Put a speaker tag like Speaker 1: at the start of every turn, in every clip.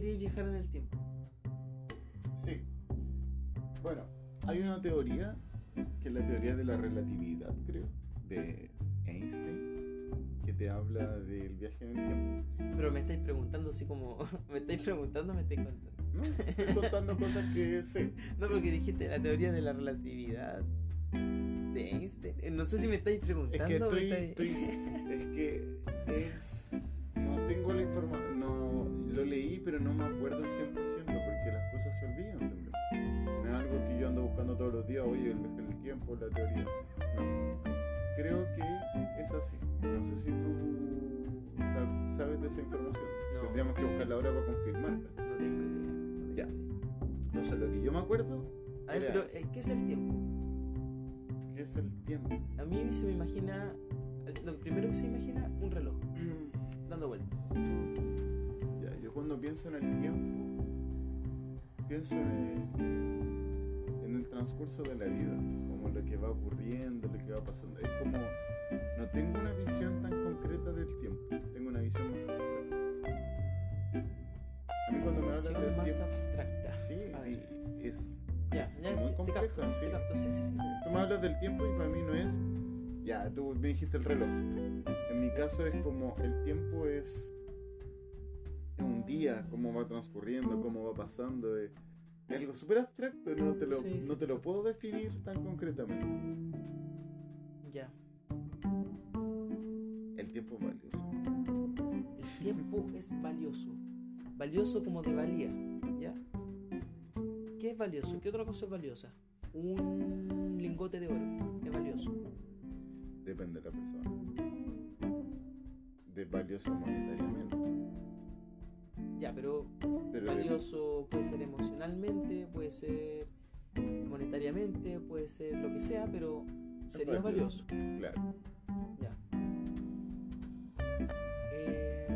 Speaker 1: querías viajar en el tiempo.
Speaker 2: Sí. Bueno, hay una teoría, que es la teoría de la relatividad, creo, de Einstein, que te habla del viaje en el tiempo.
Speaker 1: Pero me estáis preguntando así como. me estáis preguntando, me estáis contando.
Speaker 2: ¿no? Estoy contando cosas que sé.
Speaker 1: No, porque dijiste la teoría de la relatividad de Einstein. Eh, No sé si me estáis
Speaker 2: Es que
Speaker 1: preguntando o me
Speaker 2: estoy,
Speaker 1: estáis-
Speaker 2: estoy- es que es no tengo la información, pero no me acuerdo al 100% porque las cosas se olvidan también. No es algo que yo ando buscando todos los días, oye, el el tiempo, la teoría. No. Creo que es así. No sé si tú la- sabes de esa información.
Speaker 1: No.
Speaker 2: Tendríamos que buscarla ahora para confirmarla.
Speaker 1: No tengo idea. no
Speaker 2: Ya.
Speaker 1: idea.
Speaker 2: Entonces, lo que yo me acuerdo
Speaker 1: A ver, pero
Speaker 2: eso.
Speaker 1: eh, ¿qué es el tiempo?
Speaker 2: que es el tiempo.
Speaker 1: A mí se me imagina. Lo primero que se imagina, un reloj dando vueltas.
Speaker 2: Cuando pienso en el tiempo, pienso en, en el transcurso de la vida, como lo que va ocurriendo, lo que va pasando. Es como, no tengo una visión tan concreta del tiempo, tengo una visión más abstracta. A mí cuando me hablan del
Speaker 1: más
Speaker 2: tiempo,
Speaker 1: abstracta.
Speaker 2: sí,
Speaker 1: A ver.
Speaker 2: y es,
Speaker 1: Ya, ya,
Speaker 2: muy compleja,
Speaker 1: capto,
Speaker 2: sí.
Speaker 1: capto, sí, sí, sí.
Speaker 2: Tú me hablas del tiempo y para mí no es. Ya, tú me dijiste el reloj. En mi caso es como el tiempo es día, cómo va transcurriendo, cómo va pasando. Es es algo súper abstracto, no te, lo,
Speaker 1: Sí, sí.
Speaker 2: no te lo puedo definir tan concretamente.
Speaker 1: Ya.
Speaker 2: El tiempo es valioso.
Speaker 1: El tiempo es valioso. Valioso como de valía. ¿Ya? ¿Qué es valioso? ¿Qué otra cosa es valiosa? Un lingote de oro. Es valioso.
Speaker 2: Depende de la persona. De valioso monetariamente.
Speaker 1: Ya, pero
Speaker 2: Pero
Speaker 1: valioso puede ser emocionalmente, puede ser monetariamente, puede ser lo que sea, pero sería valioso.
Speaker 2: claro.
Speaker 1: Ya. Eh,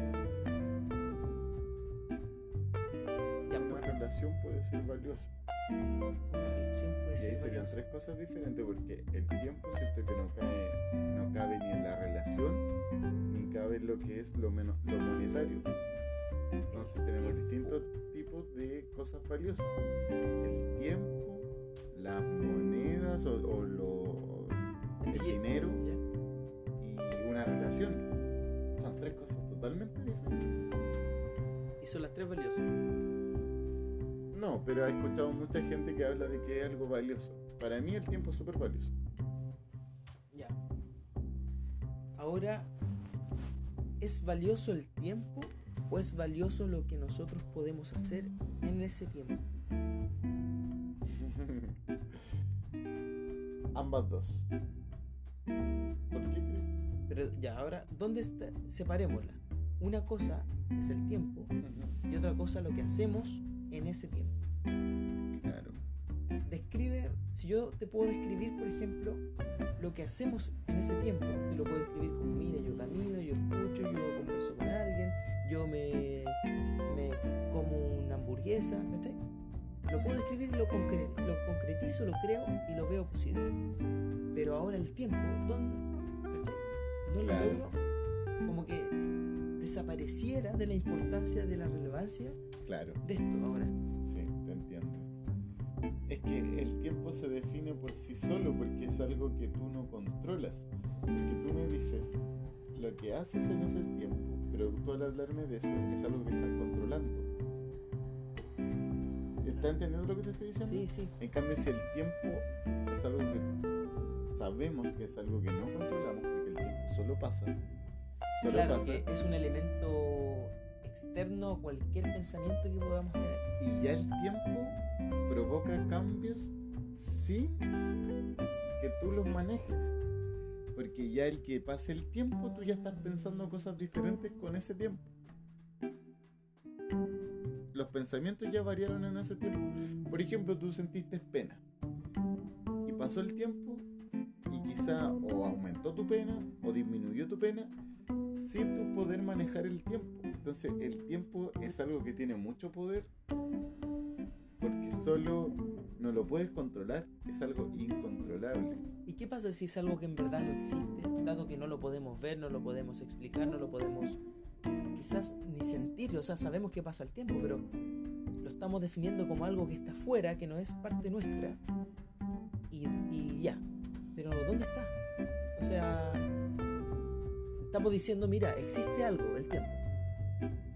Speaker 1: Ya,
Speaker 2: Una
Speaker 1: bueno,
Speaker 2: relación puede ser valiosa.
Speaker 1: una relación puede
Speaker 2: Y ahí
Speaker 1: ser
Speaker 2: serían
Speaker 1: valiosa.
Speaker 2: tres cosas diferentes porque el tiempo siento que no cabe, no cabe ni en la relación ni cabe en lo que es lo, menos, lo monetario. Entonces tenemos distintos tipos de cosas valiosas. El tiempo, las monedas o, o lo, el dinero y una relación. Son tres cosas totalmente diferentes.
Speaker 1: Y son las tres valiosas.
Speaker 2: No, pero he escuchado mucha gente que habla de que es algo valioso. Para mí el tiempo es súper valioso.
Speaker 1: Ya. Ahora, ¿es valioso el tiempo o es valioso lo que nosotros podemos hacer en ese tiempo?
Speaker 2: Ambas dos. ¿Por qué crees?
Speaker 1: Pero ya, ahora, ¿dónde está? Separémosla. Una cosa es el tiempo y otra cosa lo que hacemos en ese tiempo.
Speaker 2: Claro.
Speaker 1: Describe, si yo te puedo describir, por ejemplo, lo que hacemos en ese tiempo, te lo puedo describir como, mira, yo camino, yo escucho, yo alguien, yo me, me como una hamburguesa, ¿cachai? Lo puedo describir lo, concre- lo concretizo, lo creo y lo veo posible. Pero ahora el tiempo, ¿dónde? No lo logro, como que desapareciera de la importancia, de la relevancia
Speaker 2: Claro.
Speaker 1: de esto ahora.
Speaker 2: Sí, te entiendo. Es que el tiempo se define por sí solo porque es algo que tú no controlas. Porque tú me dices lo que haces en ese tiempo, pero tú al hablarme de eso es algo que estás controlando. ¿Estás entendiendo lo que te estoy diciendo?
Speaker 1: Sí, sí.
Speaker 2: En cambio, si el tiempo es algo que sabemos que es algo que no controlamos, porque el tiempo solo pasa, solo
Speaker 1: Claro,
Speaker 2: pasa,
Speaker 1: que es un elemento externo a cualquier pensamiento que podamos tener.
Speaker 2: y ya el tiempo provoca cambios sin que tú los manejes. Porque ya el que pase el tiempo, tú ya estás pensando cosas diferentes con ese tiempo. Los pensamientos ya variaron en ese tiempo. Por ejemplo, tú sentiste pena. Y pasó el tiempo y quizá o aumentó tu pena o disminuyó tu pena sin tu poder manejar el tiempo. Entonces el tiempo es algo que tiene mucho poder porque solo no lo puedes controlar, es algo incontrolable.
Speaker 1: ¿Y qué pasa si es algo que en verdad no existe? Dado que no lo podemos ver, no lo podemos explicar, no lo podemos quizás ni sentirlo, o sea, sabemos que pasa el tiempo, pero lo estamos definiendo como algo que está fuera, que no es parte nuestra, y, y ya. Pero ¿dónde está? O sea, estamos diciendo, mira, existe algo, el tiempo.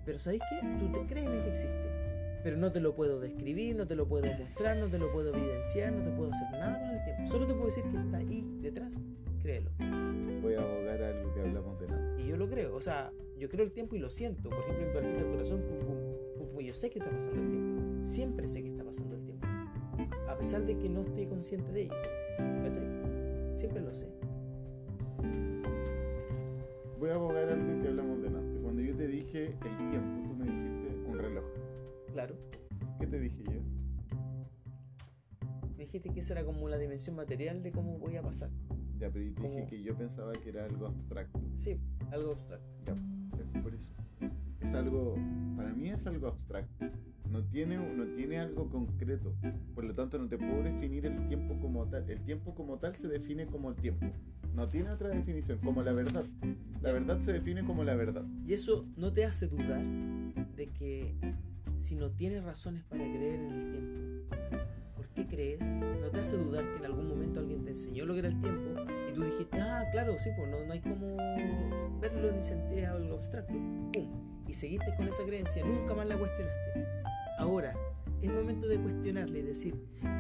Speaker 1: Pero ¿sabéis qué? Tú te crees que existe. Pero no te lo puedo describir, no te lo puedo mostrar, no te lo puedo evidenciar, no te puedo hacer nada con el tiempo. Solo te puedo decir que está ahí detrás. Créelo.
Speaker 2: Voy a abogar a algo que hablamos de nada.
Speaker 1: Y yo lo creo. O sea, yo creo el tiempo y lo siento. Por ejemplo, me palpita el corazón, pum, pum, pum, pum, yo sé que está pasando el tiempo. Siempre sé que está pasando el tiempo. A pesar de que no estoy consciente de ello. ¿Cachai? Siempre lo sé.
Speaker 2: Voy a abogar algo que hablamos de antes. Cuando yo te dije el tiempo,
Speaker 1: Claro.
Speaker 2: ¿Qué te dije yo?
Speaker 1: Me dijiste que esa era como la dimensión material de cómo voy a pasar.
Speaker 2: Ya, pero dije
Speaker 1: ¿Cómo?
Speaker 2: que yo pensaba que era algo abstracto.
Speaker 1: Sí, algo abstracto.
Speaker 2: Ya, es por eso. Es algo, para mí es algo abstracto. No tiene, no tiene algo concreto. Por lo tanto, no te puedo definir el tiempo como tal. El tiempo como tal se define como el tiempo. No tiene otra definición, como la verdad. La verdad se define como la verdad.
Speaker 1: Y eso no te hace dudar de que si no tienes razones para creer en el tiempo, ¿por qué crees? ¿No te hace dudar que en algún momento alguien te enseñó lo que era el tiempo y tú dijiste, ah, claro, sí, pues no, no hay como verlo ni sentir algo abstracto? ¡Pum! Y seguiste con esa creencia, nunca más la cuestionaste. Ahora, es momento de cuestionarle y decir,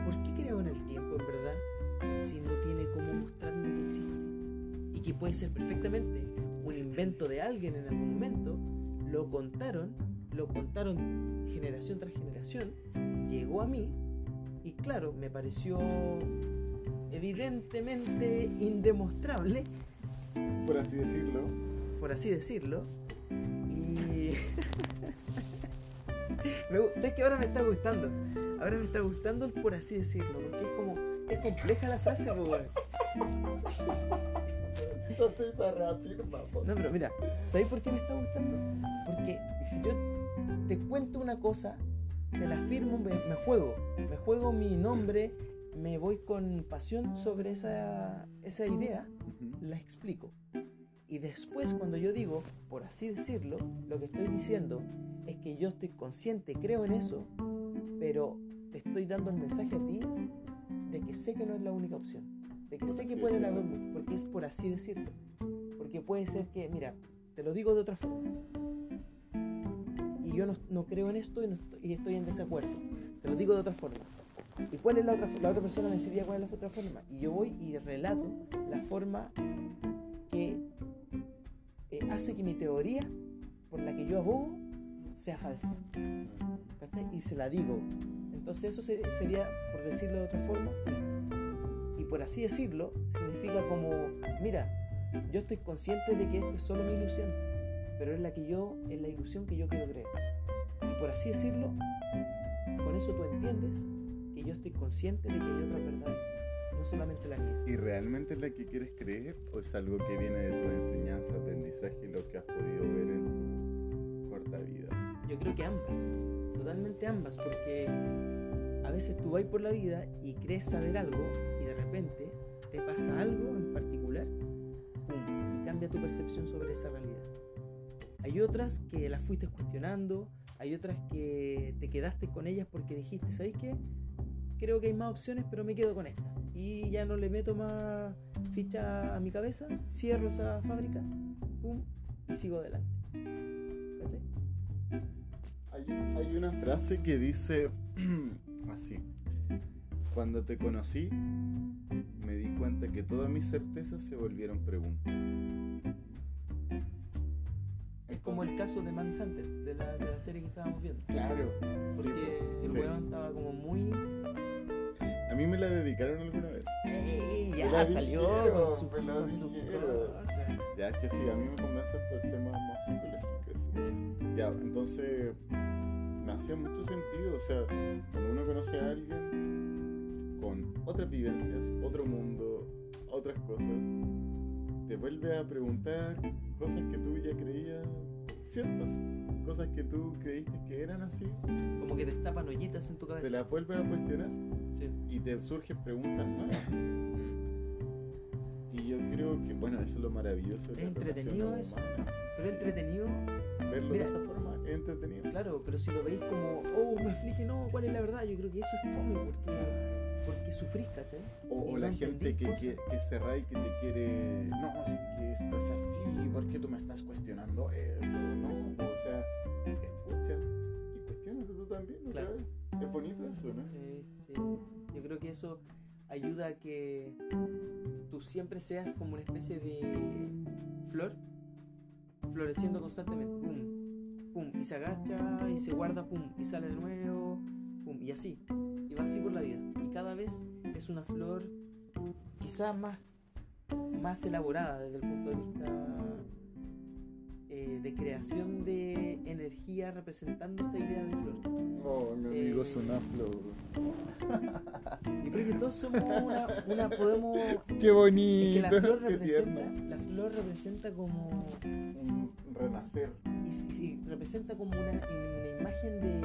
Speaker 1: ¿por qué creo en el tiempo en verdad si no tiene cómo mostrarme que existe? Y que puede ser perfectamente un invento de alguien en algún momento, lo contaron, lo contaron generación tras generación, llegó a mí y claro, me pareció evidentemente indemostrable,
Speaker 2: Por así decirlo.
Speaker 1: por así decirlo, y... me ¿Sabes que ahora me está gustando? Ahora me está gustando el por así decirlo, porque es como... Es compleja la frase, pues.
Speaker 2: Entonces.
Speaker 1: No, pero mira, ¿sabéis por qué me está gustando? Porque yo te cuento una cosa, te la firmo, me, me juego, me juego mi nombre, me voy con pasión sobre esa, esa idea, la explico. Y después cuando yo digo, por así decirlo, lo que estoy diciendo es que yo estoy consciente, creo en eso, pero te estoy dando el mensaje a ti de que sé que no es la única opción, de que sé que pueden haber, porque es por así decirlo. Porque puede ser que, mira, te lo digo de otra forma. Yo no, no creo en esto y, no estoy, y estoy en desacuerdo. Te lo digo de otra forma. ¿Y cuál es la otra? La otra persona me decidiría cuál es la otra forma. Y yo voy y relato la forma que eh, hace que mi teoría, por la que yo abogo, sea falsa. ¿Cachai? Y se la digo. Entonces eso ser- sería, por decirlo de otra forma, y por así decirlo, significa como, mira, yo estoy consciente de que esta es solo mi ilusión, pero es la que yo, es la ilusión que yo quiero creer. Y por así decirlo, con eso tú entiendes que yo estoy consciente de que hay otras verdades, no solamente la mía.
Speaker 2: ¿Y realmente es la que quieres creer o es algo que viene de tu enseñanza, aprendizaje y lo que has podido ver en tu corta vida?
Speaker 1: Yo creo que ambas, totalmente ambas, porque a veces tú vas por la vida y crees saber algo y de repente te pasa algo en particular pum, y cambia tu percepción sobre esa realidad. Hay otras que las fuiste cuestionando, hay otras que te quedaste con ellas porque dijiste, ¿sabes qué? Creo que hay más opciones, pero me quedo con esta. Y ya no le meto más ficha a mi cabeza, cierro esa fábrica, pum, y sigo adelante. ¿Cachai?
Speaker 2: Hay, hay una frase que dice así. Cuando te conocí, me di cuenta que todas mis certezas se volvieron preguntas.
Speaker 1: Como el caso de Manhunter, de la, de la serie que estábamos viendo.
Speaker 2: Claro.
Speaker 1: Porque el
Speaker 2: sí.
Speaker 1: weón estaba como muy.
Speaker 2: A mí me la dedicaron alguna vez.
Speaker 1: ¡Ey! Ya
Speaker 2: la
Speaker 1: salió con su, con su
Speaker 2: dijeron.
Speaker 1: cosa.
Speaker 2: Ya es que sí, a mí me convence por temas más psicológicos. Ya, entonces me hacía mucho sentido. O sea, cuando uno conoce a alguien con otras vivencias, otro mundo, otras cosas, te vuelve a preguntar cosas que tú ya creías ciertas. Cosas que tú creíste que eran así,
Speaker 1: Como que te tapan ollitas en tu
Speaker 2: te
Speaker 1: cabeza.
Speaker 2: las vuelve a cuestionar
Speaker 1: Sí.
Speaker 2: y te surgen preguntas nuevas. Y Y yo creo que, bueno, eso es lo maravilloso
Speaker 1: Es entretenido eso.
Speaker 2: humana.
Speaker 1: Pero es entretenido,
Speaker 2: Verlo
Speaker 1: Mira.
Speaker 2: de esa forma es entretenido.
Speaker 1: claro, pero si lo veis como, oh, me aflige, no, ¿cuál es la verdad? Yo creo que eso es fome porque, porque sufrís, ¿cachai?
Speaker 2: O, o la
Speaker 1: no
Speaker 2: gente que, que, que se raya y que te quiere. No, es que esto es así, ¿por qué tú me estás cuestionando eso? ¿No? O sea, escucha y cuestionate tú también. otra
Speaker 1: Claro.
Speaker 2: Es bonito eso, ¿no?
Speaker 1: Sí, sí. Yo creo que eso ayuda a que tú siempre seas como una especie de flor floreciendo constantemente. Pum, pum, y se agacha y se guarda, pum, y sale de nuevo, pum, y así. Y va así por la vida. Y cada vez es una flor quizás más, más elaborada desde el punto de vista eh, de creación de energía representando esta idea de flor.
Speaker 2: Oh, mi
Speaker 1: amigo
Speaker 2: es
Speaker 1: es
Speaker 2: una flor.
Speaker 1: Yo creo que todos somos una, una podemos
Speaker 2: Qué
Speaker 1: Es
Speaker 2: bonito.
Speaker 1: que la flor representa, la flor representa como
Speaker 2: Un renacer.
Speaker 1: y, sí, sí, representa como una, una imagen de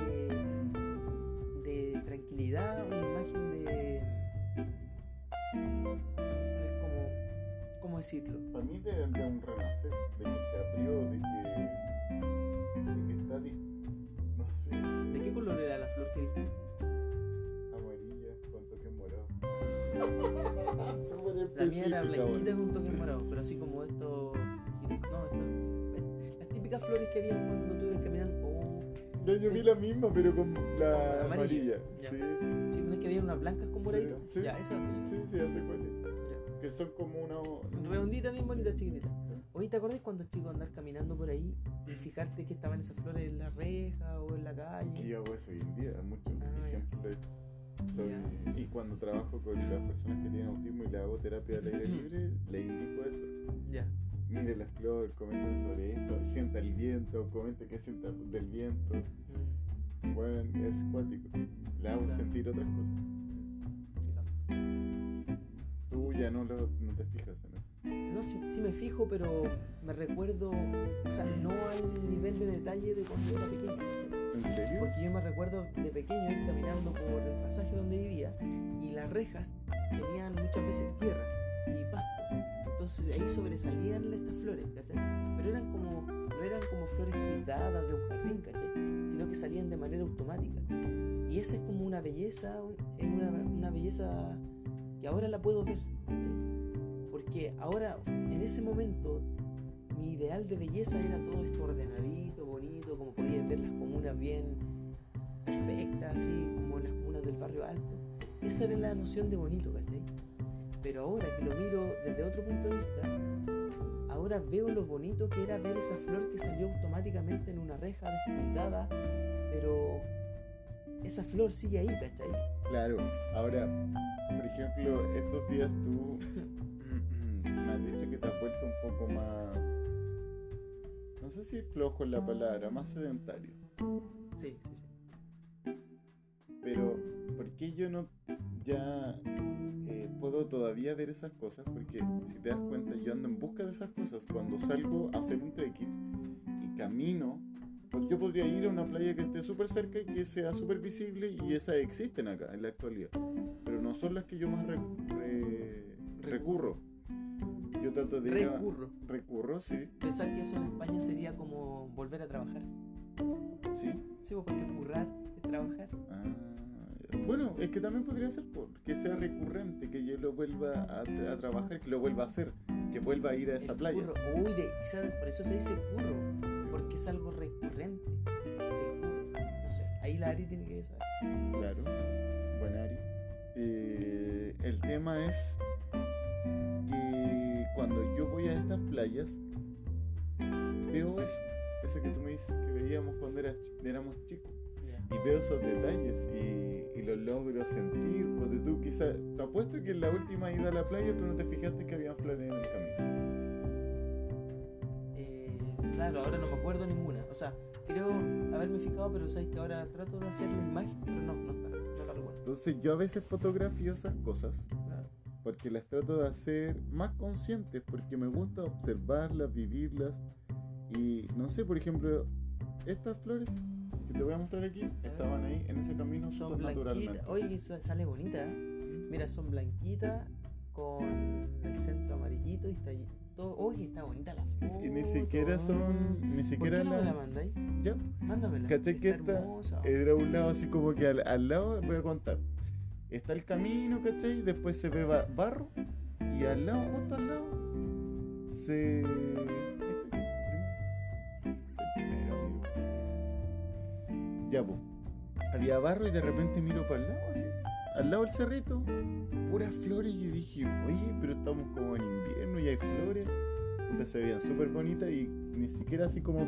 Speaker 1: decirlo.
Speaker 2: Para mí de, de un renacer, de que se abrió, de que, de que está, no sé,
Speaker 1: ¿De qué color era la flor que viste?
Speaker 2: amarilla con toque morado.
Speaker 1: La mía era blanquita con toques morados, pero así como esto no, esto, las típicas flores que había cuando tú ibas caminando. Oh,
Speaker 2: Ya yo vi la misma, pero con la
Speaker 1: amarilla.
Speaker 2: amarilla. Sí,
Speaker 1: sí, no es que había unas blancas con
Speaker 2: Sí,
Speaker 1: moraditos.
Speaker 2: sí.
Speaker 1: Ya, esa
Speaker 2: sí, sí, ya sé cuál es. Que son como una.
Speaker 1: Redondita, bien bonita, chiquitita. Oye, ¿te acordás cuando chico andar caminando por ahí y fijarte que estaban esas flores en la reja o en la
Speaker 2: Que
Speaker 1: calle?
Speaker 2: yo hago eso hoy en día, mucho.
Speaker 1: Ah,
Speaker 2: y siempre lo he hecho. Soy- y cuando trabajo con las personas que tienen autismo y le hago terapia al aire libre, le indico eso.
Speaker 1: Ya.
Speaker 2: Mire la flor, comenten sobre esto, sienta el viento, comente qué sienta del viento.
Speaker 1: Mm,
Speaker 2: Bueno, es cuático. Le hago
Speaker 1: Claro.
Speaker 2: sentir otras cosas. Tú ya no, lo, no te fijas en eso.
Speaker 1: No, sí, sí me fijo, pero me recuerdo, o sea, no al nivel de detalle de cuando era pequeño.
Speaker 2: ¿En serio?
Speaker 1: Porque yo me recuerdo de pequeño ir caminando por el pasaje donde vivía y las rejas tenían muchas veces tierra y pasto. Entonces ahí sobresalían estas flores, ¿cachai? Pero eran como, no eran como flores cuidadas de un jardín, ¿cachai? Sino que salían de manera automática. Y esa es como una belleza, es una, una belleza que ahora la puedo ver, ¿cachai? Porque ahora, en ese momento, mi ideal de belleza era todo esto ordenadito, bonito, como podías ver las comunas bien perfectas, así como las comunas del barrio alto. Esa era la noción de bonito, ¿cachai? Pero ahora que lo miro desde otro punto de vista, ahora veo lo bonito que era ver esa flor que salió automáticamente en una reja descuidada, pero esa flor sigue ahí, ¿cachai?
Speaker 2: Claro. Ahora, por ejemplo, estos días tú me has dicho que te has vuelto un poco más. No sé si flojo es la palabra, más sedentario.
Speaker 1: Sí, sí, sí.
Speaker 2: Pero, ¿por qué yo no ya eh, puedo todavía ver esas cosas? Porque si te das cuenta, yo ando en busca de esas cosas. Cuando salgo a hacer un trekking y camino, pues yo podría ir a una playa que esté súper cerca y que sea súper visible y esas existen acá en la actualidad. Pero no son las que yo más re- re- recurro. Yo trato de ir a-
Speaker 1: Recurro.
Speaker 2: Recurro, sí.
Speaker 1: Pensar que eso en España sería como volver a trabajar.
Speaker 2: Sí.
Speaker 1: Sí, pues, porque currar es trabajar.
Speaker 2: Ah, bueno, es que también podría ser por- que sea recurrente, que yo lo vuelva a, a trabajar, que lo vuelva a hacer, que vuelva a ir a esa
Speaker 1: El
Speaker 2: playa.
Speaker 1: curro. Uy, de, quizás por eso se dice curro, porque es algo recurrente. No sé, ahí la Ari tiene que saber.
Speaker 2: Claro, buen Ari. Eh, el tema es que cuando yo voy a estas playas, veo eso, eso que tú me dices que veíamos cuando era éramos chicos. y veo esos detalles y, y los logro sentir. Porque tú quizás, te apuesto que en la última ida a la playa tú no te fijaste que había flores en el camino.
Speaker 1: Claro, ahora no me acuerdo ninguna. O sea, creo haberme fijado, pero sabes que ahora trato de hacer la imagen, pero no, no está, no la recuerdo.
Speaker 2: Entonces yo a veces fotografío esas cosas
Speaker 1: Claro.
Speaker 2: porque las trato de hacer más conscientes porque me gusta observarlas, vivirlas y no sé, por ejemplo, estas flores que te voy a mostrar aquí estaban ahí en ese camino
Speaker 1: Son
Speaker 2: naturalmente.
Speaker 1: Oye, sale bonita. ¿eh? Mira, son blanquitas con el centro amarillito y está ahí Oye, está bonita la foto.
Speaker 2: Y ni siquiera son. Ni
Speaker 1: ¿Por
Speaker 2: siquiera
Speaker 1: qué no me
Speaker 2: la-
Speaker 1: la mandáis?
Speaker 2: Ya.
Speaker 1: Mándamela.
Speaker 2: ¿Cachai que
Speaker 1: Está hermosa.
Speaker 2: era un lado así como que al, al lado, voy a contar. Está el camino, ¿cachai? Después se ve ba- barro y al lado, justo al lado, se. Amigo. Ya, pues. Había barro y de repente miro para el lado, así. Al lado del cerrito, puras flores. Y yo dije, oye, pero estamos como en invierno y hay flores. Puta, se veían súper bonitas y ni siquiera así como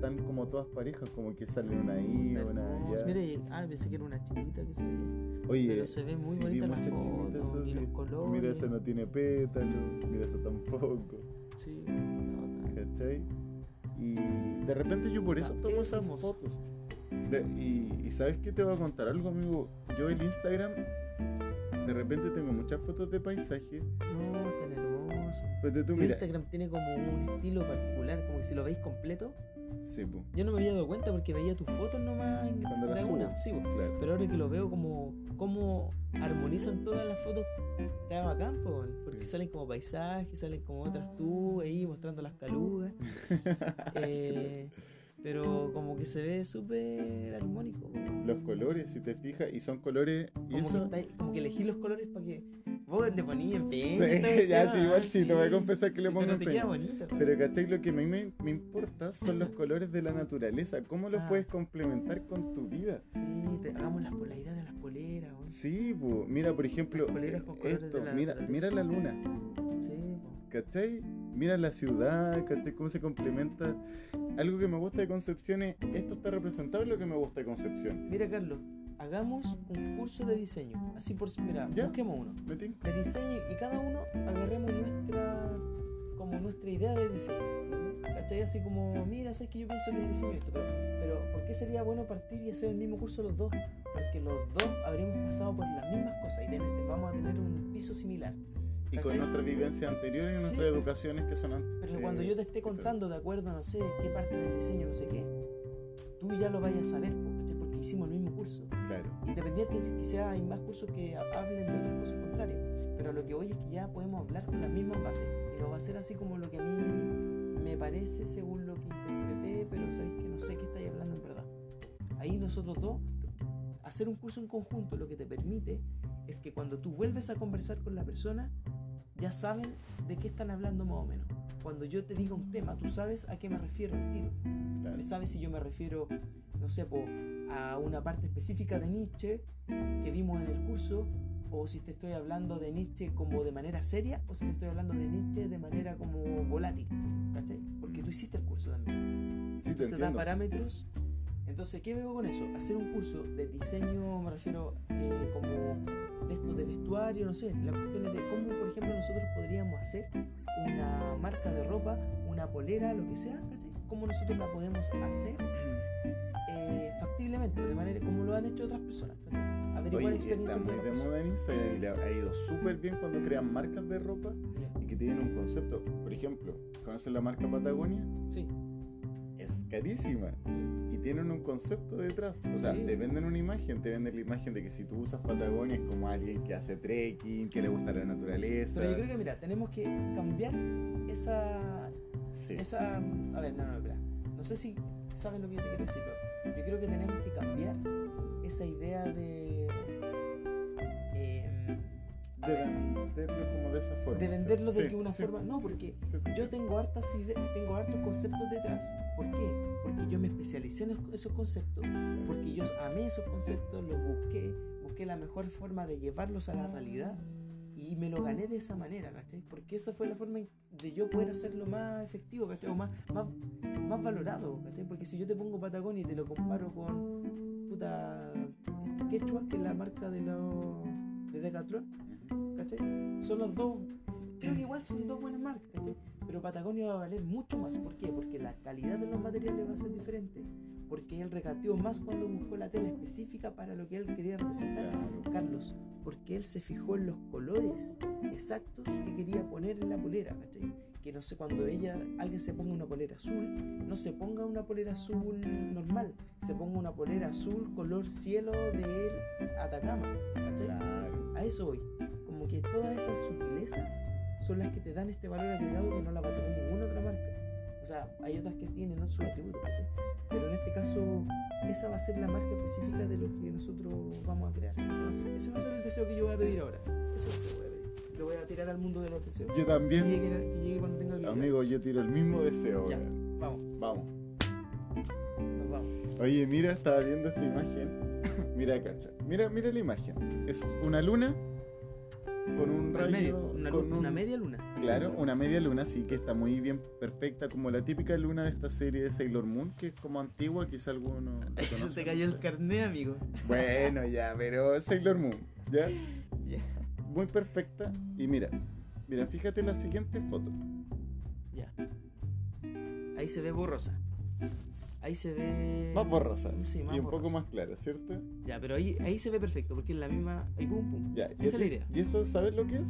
Speaker 2: tan como todas parejas, como que salen una ahí, una
Speaker 1: Hermoso.
Speaker 2: allá.
Speaker 1: Mira, y- ah, pensé que era una chiquita que se veía.
Speaker 2: Oye,
Speaker 1: pero se ve muy
Speaker 2: sí,
Speaker 1: bonita
Speaker 2: vi
Speaker 1: la
Speaker 2: muchas
Speaker 1: foto,
Speaker 2: chinitas, eso
Speaker 1: y los colores.
Speaker 2: Mira, esa no tiene pétalo, mira, esa tampoco,
Speaker 1: Sí, no, está-
Speaker 2: ¿cachai? Y de repente yo por eso tomo esas fotos. De- y, y sabes qué te voy a contar algo, amigo. Yo el Instagram, de repente tengo muchas fotos de paisaje.
Speaker 1: No,
Speaker 2: Pues de tú, mira.
Speaker 1: Instagram tiene como un estilo particular, como que si lo veis completo,
Speaker 2: Sí, po,
Speaker 1: yo no me había dado cuenta porque veía tus fotos nomás en
Speaker 2: Cuando las
Speaker 1: una, sí,
Speaker 2: claro.
Speaker 1: pero ahora que lo veo como cómo armonizan todas las fotos, está bacán, po, porque
Speaker 2: Sí.
Speaker 1: salen como paisajes, salen como otras tú ahí mostrando las calugas, eh, pero como que se ve súper armónico.
Speaker 2: Los colores, si te fijas, y son colores. Y
Speaker 1: como, que
Speaker 2: eso,
Speaker 1: está ahí- como que elegí los colores para que vos le ponías empeño.
Speaker 2: Ya, sí, igual sí, no voy a confesar que le pongo
Speaker 1: Pero
Speaker 2: empeño.
Speaker 1: bonito. po.
Speaker 2: Pero ¿cachai? Lo que a mí me, me importa son los colores de la naturaleza. ¿Cómo los
Speaker 1: Ah.
Speaker 2: puedes complementar con tu vida?
Speaker 1: Sí, te- hagamos las, la idea de las poleras.
Speaker 2: Sí, po. mira, por ejemplo,
Speaker 1: Poleras con colores
Speaker 2: esto,
Speaker 1: de la
Speaker 2: mira, mira la luna,
Speaker 1: Sí, po.
Speaker 2: ¿cachai? Mira la ciudad, ¿cachai? Cómo se complementa. Algo que me gusta de Concepción es, esto está representado en lo que me gusta de Concepción.
Speaker 1: Mira, Carlos, hagamos un curso de diseño. Así por. Mira,
Speaker 2: Ya.
Speaker 1: busquemos uno. De diseño y cada uno agarremos nuestra. como nuestra idea de diseño. ¿Cachai? Así como, mira, sabes que yo pienso que el diseño es esto, pero, pero ¿por qué sería bueno partir y hacer el mismo curso los dos? Porque los dos habríamos pasado por las mismas cosas y vamos a tener un piso similar.
Speaker 2: Y con
Speaker 1: ¿Cachai?
Speaker 2: nuestra vivencia anterior y
Speaker 1: Sí.
Speaker 2: nuestras educaciones que son
Speaker 1: Pero
Speaker 2: eh,
Speaker 1: cuando yo te esté contando de acuerdo, no sé, qué parte del diseño, no sé qué, tú ya lo vayas a saber, ¿cachai? Hicimos el mismo curso.
Speaker 2: Claro.
Speaker 1: Independiente de si quizá hay más cursos que ha- hablen de otras cosas contrarias. Pero lo que voy es que ya podemos hablar con las mismas bases. Y no va a ser así como lo que a mí me parece según lo que interpreté, pero sabéis que no sé qué estáis hablando en verdad. Ahí nosotros dos, hacer un curso en conjunto lo que te permite es que cuando tú vuelves a conversar con la persona, ya saben de qué están hablando más o menos. Cuando yo te diga un tema, tú sabes a qué me refiero al tiro.
Speaker 2: claro.
Speaker 1: ¿Sabes si yo me refiero, no sé, po, a una parte específica de Nietzsche que vimos en el curso? O si te estoy hablando de Nietzsche como de manera seria, o si te estoy hablando de Nietzsche de manera como volátil. ¿Cachai? Porque tú hiciste el curso también.
Speaker 2: Sí, te
Speaker 1: Entonces da
Speaker 2: entiendo.
Speaker 1: parámetros. Entonces, ¿qué veo con eso? Hacer un curso de diseño, me refiero eh, como de esto de vestuario, no sé. La cuestión es de cómo, por ejemplo, nosotros podríamos hacer una marca de ropa, una polera, lo que sea, ¿cachai? Cómo nosotros la podemos hacer eh, factiblemente, de manera como lo han hecho otras personas. Averiguar
Speaker 2: Oye,
Speaker 1: experiencias de otras
Speaker 2: de
Speaker 1: personas.
Speaker 2: moda en Instagram y le ha ido súper bien cuando crean marcas de ropa y que tienen un concepto. Por ejemplo, ¿conoces la marca Patagonia?
Speaker 1: Sí.
Speaker 2: Es carísima y tienen un concepto detrás. O sea,
Speaker 1: Sí.
Speaker 2: te venden una imagen, te venden la imagen de que si tú usas Patagonia es como alguien que hace trekking, que le gusta la naturaleza.
Speaker 1: Pero yo creo que, mira, tenemos que cambiar esa,
Speaker 2: Sí.
Speaker 1: esa... A ver, no, no, espera. No sé si saben lo que yo te quiero decir, pero yo creo que tenemos que cambiar esa idea de... eh,
Speaker 2: De
Speaker 1: ver,
Speaker 2: venderlo como de esa forma.
Speaker 1: de venderlo de que una
Speaker 2: sí,
Speaker 1: forma... No, porque yo tengo hartas tengo hartos conceptos detrás. ¿Por qué? Porque yo me especialicé en es- esos conceptos, porque yo amé esos conceptos, los busqué, busqué la mejor forma de llevarlos a la realidad y me lo gané de esa manera, ¿cachai? Porque esa fue la forma en- de yo poder hacerlo más efectivo, ¿cachai? O más, más, más valorado, ¿cachai? Porque si yo te pongo Patagonia y te lo comparo con puta este Quechua, que es la marca de los de Decathlon. ¿cachai? Son los dos, creo que igual son dos buenas marcas, ¿cachai? Pero Patagonia va a valer mucho más. ¿Por qué? Porque la calidad de los materiales va a ser diferente. Porque él regateó más cuando buscó la tela específica para lo que él quería representar. Carlos, porque él se fijó en los colores exactos que quería poner en la polera, ¿cachai? Que no sé, cuando ella, alguien se ponga una polera azul, no se ponga una polera azul normal, se ponga una polera azul color cielo de Atacama, ¿cachai? A eso voy. Como que todas esas sutilezas son las que te dan este valor agregado que no la va a tener ninguna otra marca. Sea, hay otras que tienen sus atributos, ¿cachai? Pero en este caso, esa va a ser la marca específica de lo que nosotros vamos a crear. Este a ser- ese va a ser el deseo que yo voy a pedir ahora. Ese deseo voy a pedir. Lo voy a tirar al mundo de los deseos.
Speaker 2: Yo
Speaker 1: Que
Speaker 2: también,
Speaker 1: llegue, que llegue cuando tenga habilidad.
Speaker 2: amigo, yo tiro el mismo deseo.
Speaker 1: Ya. Vamos,
Speaker 2: Vamos.
Speaker 1: nos vamos.
Speaker 2: Oye, mira, estaba viendo esta imagen. Mira, cacha. Mira, mira la imagen. Es una luna con un rayo.
Speaker 1: medio, una,
Speaker 2: con
Speaker 1: una
Speaker 2: un-
Speaker 1: media luna.
Speaker 2: Claro, una media luna, sí, que está muy bien perfecta, como la típica luna de esta serie de Sailor Moon, que es como antigua, quizá alguno.
Speaker 1: Eso te cayó el
Speaker 2: sé.
Speaker 1: carnet, amigo.
Speaker 2: Bueno, ya, pero Sailor Moon, ¿ya? Muy perfecta. Y mira, mira, fíjate la siguiente foto.
Speaker 1: Ya. Ahí se ve borrosa. Ahí se ve.
Speaker 2: Más borrosa.
Speaker 1: Sí, más
Speaker 2: y un poco más clara, ¿cierto?
Speaker 1: Ya, pero ahí, ahí se ve perfecto, porque es la misma. Ahí pum pum.
Speaker 2: Ya,
Speaker 1: Esa es la idea.
Speaker 2: ¿Y eso sabes lo que es?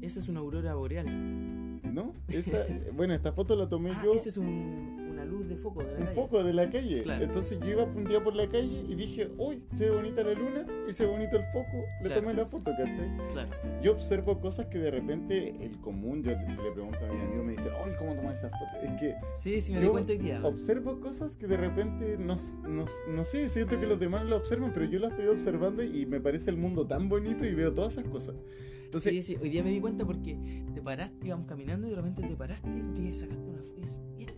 Speaker 1: Esa es una aurora boreal.
Speaker 2: ¿No? Esa, bueno, esta foto la tomé
Speaker 1: Ah,
Speaker 2: yo.
Speaker 1: esa es un- una luz de foco de la
Speaker 2: un
Speaker 1: calle.
Speaker 2: foco de la calle.
Speaker 1: Claro.
Speaker 2: Entonces yo iba un día por la calle y dije, uy, se ve bonita la luna y se ve bonito el foco. Le
Speaker 1: Claro.
Speaker 2: tomé la foto, ¿cachai?
Speaker 1: Claro.
Speaker 2: Yo observo cosas que de repente el común, yo si le pregunto a mi amigo, me dice, uy, ¿cómo tomas esas fotos? Es que
Speaker 1: Sí, sí, me
Speaker 2: Yo
Speaker 1: di cuenta día.
Speaker 2: observo cosas que de repente no, no, no sé, siento que los demás lo observan, pero yo las estoy observando y me parece el mundo tan bonito y veo todas esas cosas. Entonces,
Speaker 1: sí, sí, hoy día me di cuenta porque te paraste, íbamos caminando y de repente te paraste y sacaste una foto.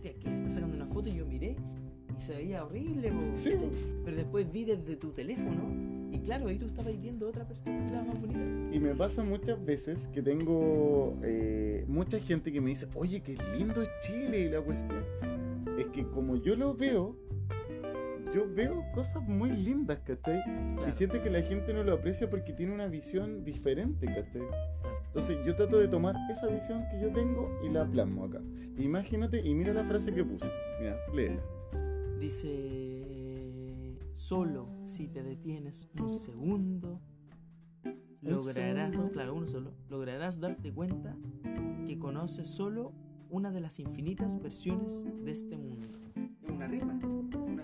Speaker 1: Y dices, "¿Y este aquí le está sacando una foto y yo miré y se veía horrible, po,
Speaker 2: Sí,
Speaker 1: pero después vi desde tu teléfono y claro, ahí tú estabas viendo otra perspectiva más bonita.
Speaker 2: Y me pasa muchas veces que tengo eh, mucha gente que me dice, oye, qué lindo es Chile y la cuestión. Es que como yo lo veo, yo veo cosas muy lindas, ¿cachai? Y
Speaker 1: Claro.
Speaker 2: siento que la gente no lo aprecia porque tiene una visión diferente, ¿cachai? Entonces yo trato de tomar esa visión que yo tengo y la plasmo acá. Imagínate y mira la frase que puse. Mira, léela.
Speaker 1: Dice, solo si te detienes un segundo, lograrás,
Speaker 2: segundo.
Speaker 1: claro, uno solo, lograrás darte cuenta que conoces solo una de las infinitas versiones de este mundo. Una rima,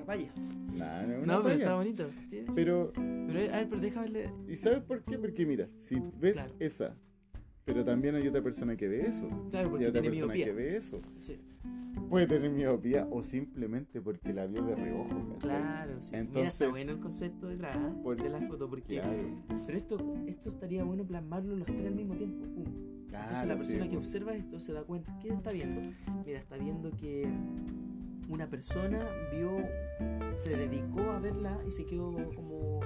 Speaker 1: valla.
Speaker 2: Nah, no, es una
Speaker 1: No, pero está bonito. Sí, sí.
Speaker 2: Pero,
Speaker 1: Pero, a ver, pero déjame leer.
Speaker 2: ¿y sabes por qué? Porque mira, si ves
Speaker 1: Claro.
Speaker 2: esa, pero también hay otra persona que ve eso.
Speaker 1: Claro,
Speaker 2: Y
Speaker 1: porque
Speaker 2: otra
Speaker 1: tiene
Speaker 2: persona
Speaker 1: miopía.
Speaker 2: que ve eso.
Speaker 1: Sí,
Speaker 2: Puede tener miopía o simplemente porque la vio de reojo. ¿cachai?
Speaker 1: claro, sí. Mira,
Speaker 2: Entonces-
Speaker 1: está bueno el concepto detrás ¿ah?
Speaker 2: Por-
Speaker 1: de la foto, porque...
Speaker 2: Claro,
Speaker 1: Pero esto, esto estaría bueno plasmarlo los tres al mismo tiempo. pum. Entonces
Speaker 2: claro,
Speaker 1: la persona
Speaker 2: sí.
Speaker 1: que observa esto se da cuenta. ¿Qué está viendo? Mira, está viendo que una persona vio, se dedicó a verla y se quedó como